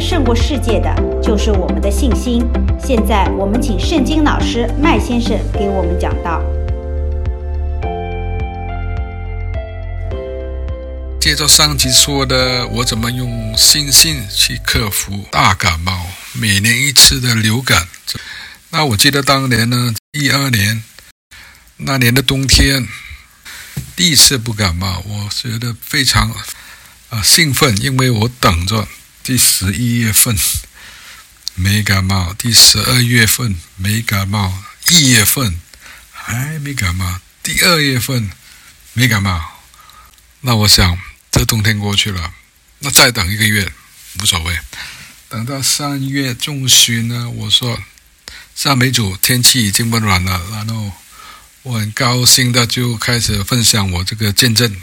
胜过世界的，就是我们的信心。现在，我们请圣经老师麦先生给我们讲道。接着上集说的，我怎么用信心去克服大感冒，每年一次的流感。那我记得当年呢，一二年那年的冬天，第一次不感冒，我觉得非常啊、呃、兴奋，因为我等着第十一月份没感冒，第十二月份没感冒，一月份还没感冒，第二月份没感冒。那我想。这冬天过去了，那再等一个月无所谓。等到三月中旬呢，我说赞美主，天气已经温暖了。然后我很高兴的就开始分享我这个见证，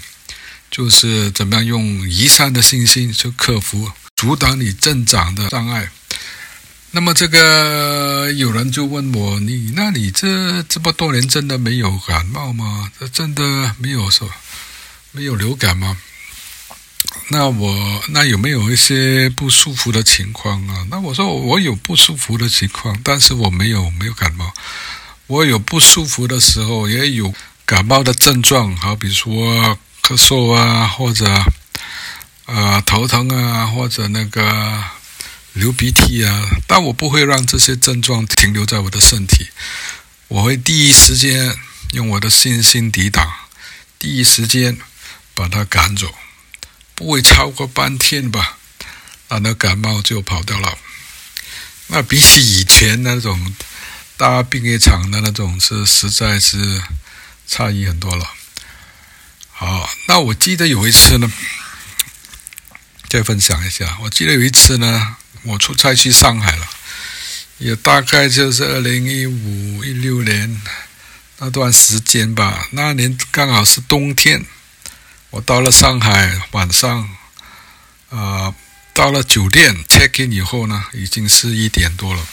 就是怎么样用移山的信心去克服阻挡你增长的障碍。那么这个有人就问我：“你那你这这么多年真的没有感冒吗？这真的没有说没有流感吗？”那我那有没有一些不舒服的情况啊？那我说我有不舒服的情况，但是我没有没有感冒。我有不舒服的时候，也有感冒的症状，好比说咳嗽啊，或者、呃、头疼啊，或者那个流鼻涕啊。但我不会让这些症状停留在我的身体，我会第一时间用我的信心抵挡，第一时间把它赶走。不会超过半天吧，那那感冒就跑掉了。那比起以前那种大病一场的那种，是实在是差异很多了。好，那我记得有一次呢，再分享一下。我记得有一次呢，我出差去上海了，也大概就是二零一五一六年那段时间吧。那年刚好是冬天。我到了上海，晚上，啊、呃，到了酒店 check in 以后呢，已经是一点多了，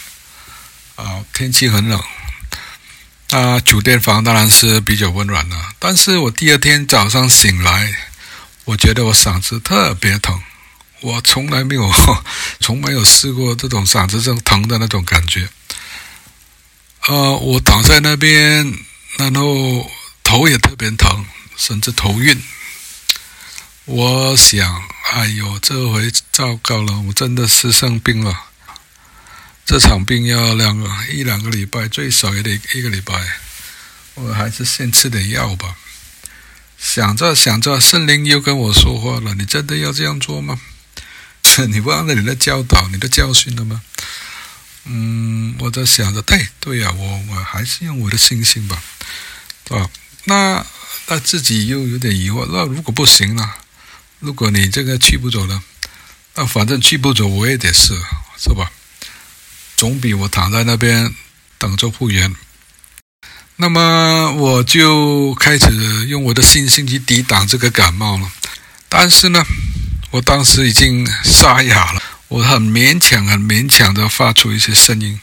啊、天气很冷，那、酒店房当然是比较温暖了。但是我第二天早上醒来，我觉得我嗓子特别疼，我从来没有，从没有试过这种嗓子这种疼的那种感觉。呃，我躺在那边，然后头也特别疼，甚至头晕。我想，哎呦，这回糟糕了，我真的是生病了。这场病要两个一两个礼拜，最少也得一个礼拜。我还是先吃点药吧。想着想着，圣灵又跟我说话了：“你真的要这样做吗？你忘了你的教导、你的教训了吗？”嗯，我在想着，对对呀，我我还是用我的信心吧，啊？那那自己又有点疑惑，那如果不行呢？如果你这个去不走了，那反正去不走，我也得试，是吧？总比我躺在那边等着复原。那么我就开始用我的信心去抵挡这个感冒了。但是呢，我当时已经沙哑了，我很勉强、很勉强的发出一些声音。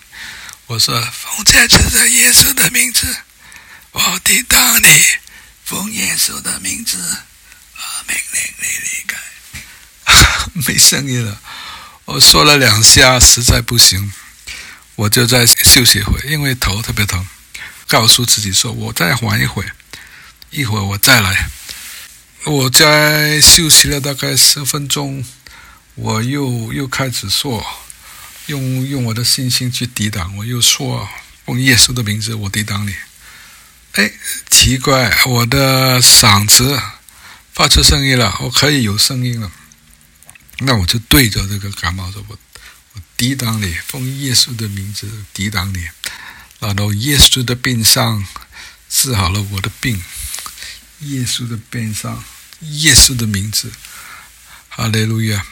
我说：“奉在此的耶稣的名字，我抵挡你。奉耶稣的名字。”命令你离开，没声音了。我说了两下，实在不行，我就再休息一会，因为头特别疼。告诉自己说，我再缓一会，一会我再来。我在休息了大概十分钟，我又又开始说，用用我的信心去抵挡。我又说，奉耶稣的名字，我抵挡你。哎，奇怪，我的嗓子。发出声音了，我可以有声音了，那我就对着这个感冒说：“我我抵挡你，奉耶稣的名字抵挡你。”然后耶稣的病上治好了我的病，耶稣的病上，耶稣的名字，哈利路亚。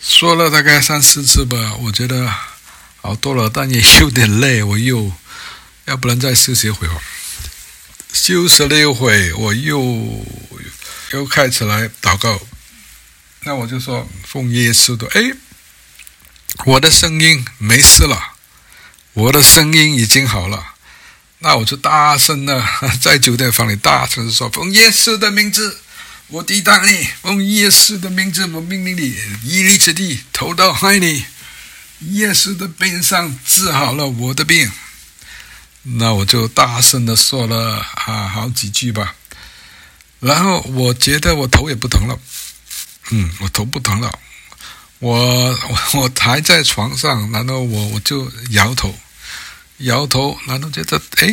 说了大概三四次吧，我觉得好多了，但也有点累，我又要不然再休息一会儿。休息了一会，我又。又开始来祷告，那我就说奉耶稣的，哎，我的声音没事了，我的声音已经好了，那我就大声的在酒店房里大声说奉耶稣的名字，我抵挡你，用耶稣的名字，我命令你，一粒之地投到海里。耶稣的病上治好了我的病。那我就大声的说了啊，好几句吧。然后我觉得我头也不疼了，嗯，我头不疼了。我我我还在床上，然后我我就摇头，摇头，然后觉得哎，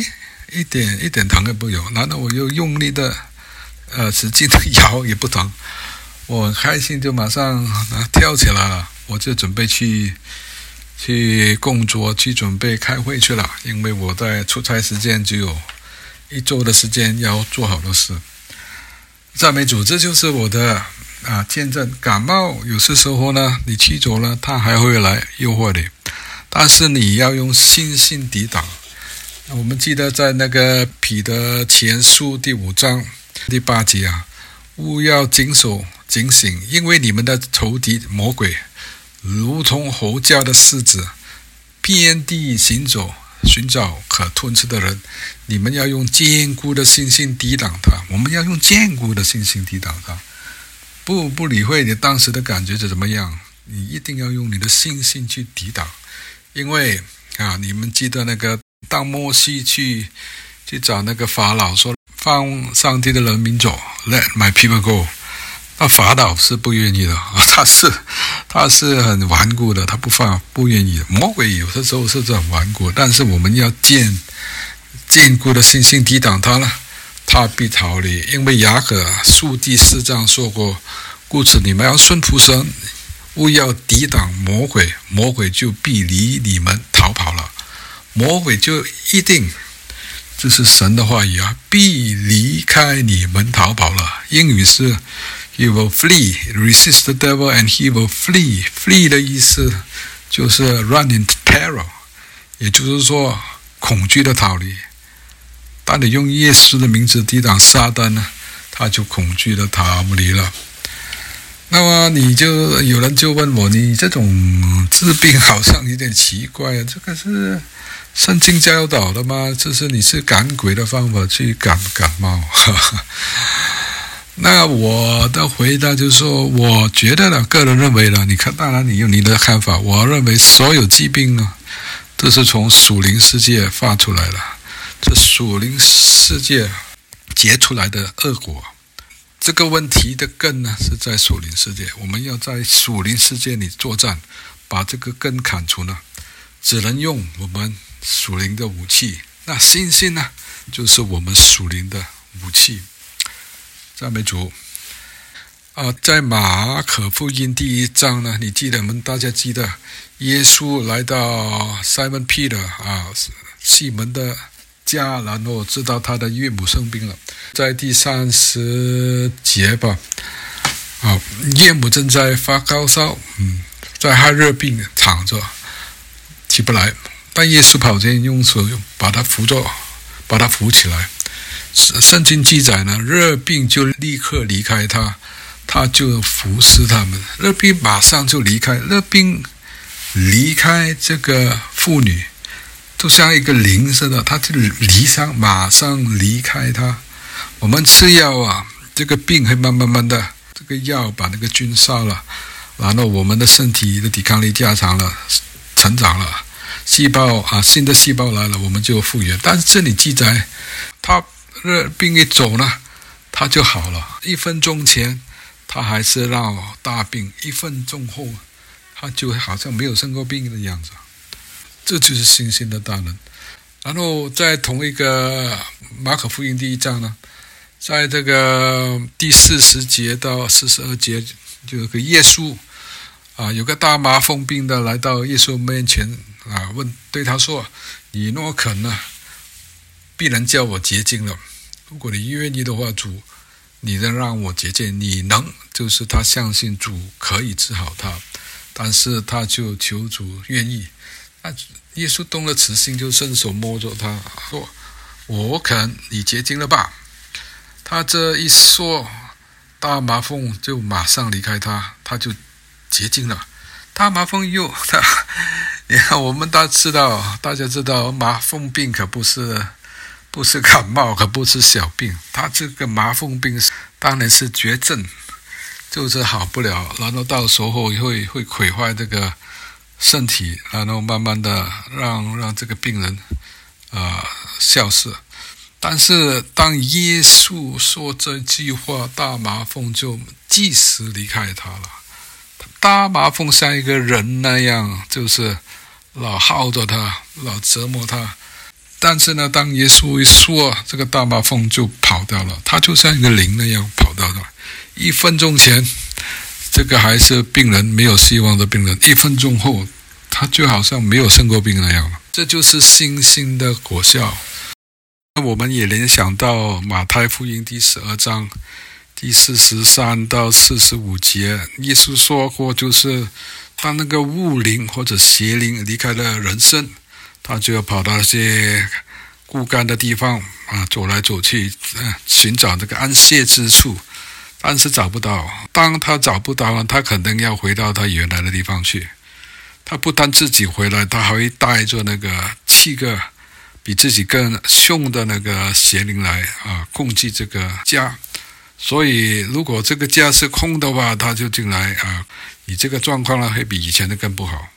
一点一点疼也不有。然后我又用力的。呃，使劲的 摇也不疼，我很开心就马上啊跳起来了，我就准备去去工作，去准备开会去了。因为我在出差时间只有一周的时间要做好多事。赞美主，这就是我的啊见证。感冒有些时候呢，你去走了，它还会来诱惑你，但是你要用信心抵挡。我们记得在那个彼得前书第五章。第八节啊，务要谨守警醒，因为你们的仇敌魔鬼，如同吼叫的狮子，遍地行走，寻找可吞吃的人。你们要用坚固的信心抵挡他。我们要用坚固的信心抵挡他。不不理会你当时的感觉是怎么样，你一定要用你的信心去抵挡。因为啊，你们记得那个当摩西去去找那个法老说。放上帝的人民走，Let my people go。那法老是不愿意的啊，他是他是很顽固的，他不放，不愿意。魔鬼有的时候是很顽固，但是我们要坚坚固的信心抵挡他了，他必逃离。因为雅各书第四章说过，故此你们要顺服神，务要抵挡魔鬼，魔鬼就必离你们逃跑了，魔鬼就一定。这是神的话语啊，必离开你们逃跑了。英语是 “He will flee, resist the devil, and he will flee.” Flee 的意思就是 run in terror，也就是说恐惧的逃离。当你用耶稣的名字抵挡撒旦呢，他就恐惧的逃离了。那么你就有人就问我，你这种治病好像有点奇怪啊，这个是？圣经教导的吗？这是你是赶鬼的方法去赶感冒。那我的回答就是说，我觉得呢，个人认为呢，你看，当然你有你的看法。我认为所有疾病呢，都是从属灵世界发出来的，这属灵世界结出来的恶果。这个问题的根呢，是在属灵世界。我们要在属灵世界里作战，把这个根砍除呢，只能用我们。属灵的武器，那信心呢，就是我们属灵的武器。赞美主啊！在马可福音第一章呢，你记得我们大家记得，耶稣来到 Simon Peter 啊，西门的家，然后知道他的岳母生病了，在第三十节吧，啊，岳母正在发高烧，嗯，在哈热病躺着，起不来。但耶稣跑进，用手把他扶着，把他扶起来。圣经记载呢，热病就立刻离开他，他就服侍他们。热病马上就离开，热病离开这个妇女，就像一个灵似的，他就离上，马上离开他。我们吃药啊，这个病会慢慢慢的，这个药把那个菌杀了，然后我们的身体的抵抗力加强了，成长了。细胞啊，新的细胞来了，我们就复原。但是这里记载，他热病一走呢，他就好了。一分钟前，他还是闹大病；一分钟后，他就好像没有生过病的样子。这就是信心的大能。然后在同一个马可福音第一章呢，在这个第四十节到四十二节，就有个耶稣啊，有个大麻风病的来到耶稣面前。啊，问对他说：“你若肯呢，必能叫我洁净了。如果你愿意的话，主，你能让我洁净？你能，就是他相信主可以治好他，但是他就求主愿意。那耶稣动了慈心，就伸手摸着他说：‘我肯，你洁净了吧。’他这一说，大麻风就马上离开他，他就洁净了。大麻风又他。”你看，我们大家知道，大家知道，麻风病可不是，不是感冒，可不是小病。他这个麻风病，当然是绝症，就是好不了，然后到时候会会毁坏这个身体，然后慢慢的让让这个病人啊、呃、消失。但是当耶稣说这句话，大麻风就即时离开他了。大麻风像一个人那样，就是老耗着他，老折磨他。但是呢，当耶稣一说，这个大麻风就跑掉了，他就像一个灵那样跑掉了。一分钟前，这个还是病人没有希望的病人，一分钟后，他就好像没有生过病那样了。这就是信心的果效。那我们也联想到马太福音第十二章。第四十三到四十五节，耶稣说过，就是当那个污灵或者邪灵离开了人身，他就要跑到那些枯干的地方啊，走来走去，寻找这个安歇之处，但是找不到。当他找不到了，他肯定要回到他原来的地方去。他不但自己回来，他还会带着那个七个比自己更凶的那个邪灵来啊，攻击这个家。所以，如果这个家是空的话，他就进来啊。你这个状况呢，会比以前的更不好。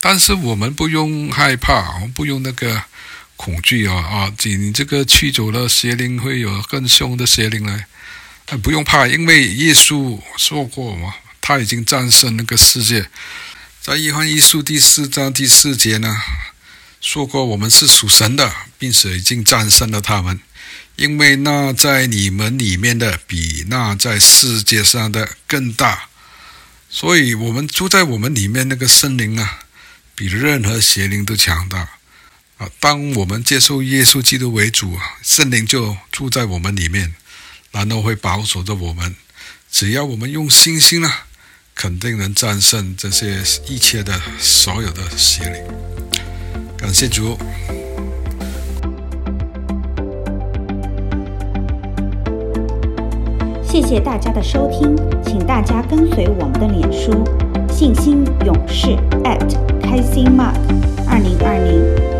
但是我们不用害怕，我们不用那个恐惧啊啊！你这个驱走了邪灵，会有更凶的邪灵来，不用怕，因为耶稣说过嘛，他已经战胜那个世界。在约翰一书第四章第四节呢，说过我们是属神的，并且已经战胜了他们。因为那在你们里面的比那在世界上的更大，所以我们住在我们里面那个圣灵啊，比任何邪灵都强大啊！当我们接受耶稣基督为主，圣灵就住在我们里面，然后会保守着我们。只要我们用信心啊，肯定能战胜这些一切的所有的邪灵。感谢主。谢谢大家的收听，请大家跟随我们的脸书“信心勇士”@开心 Mark 二零二零。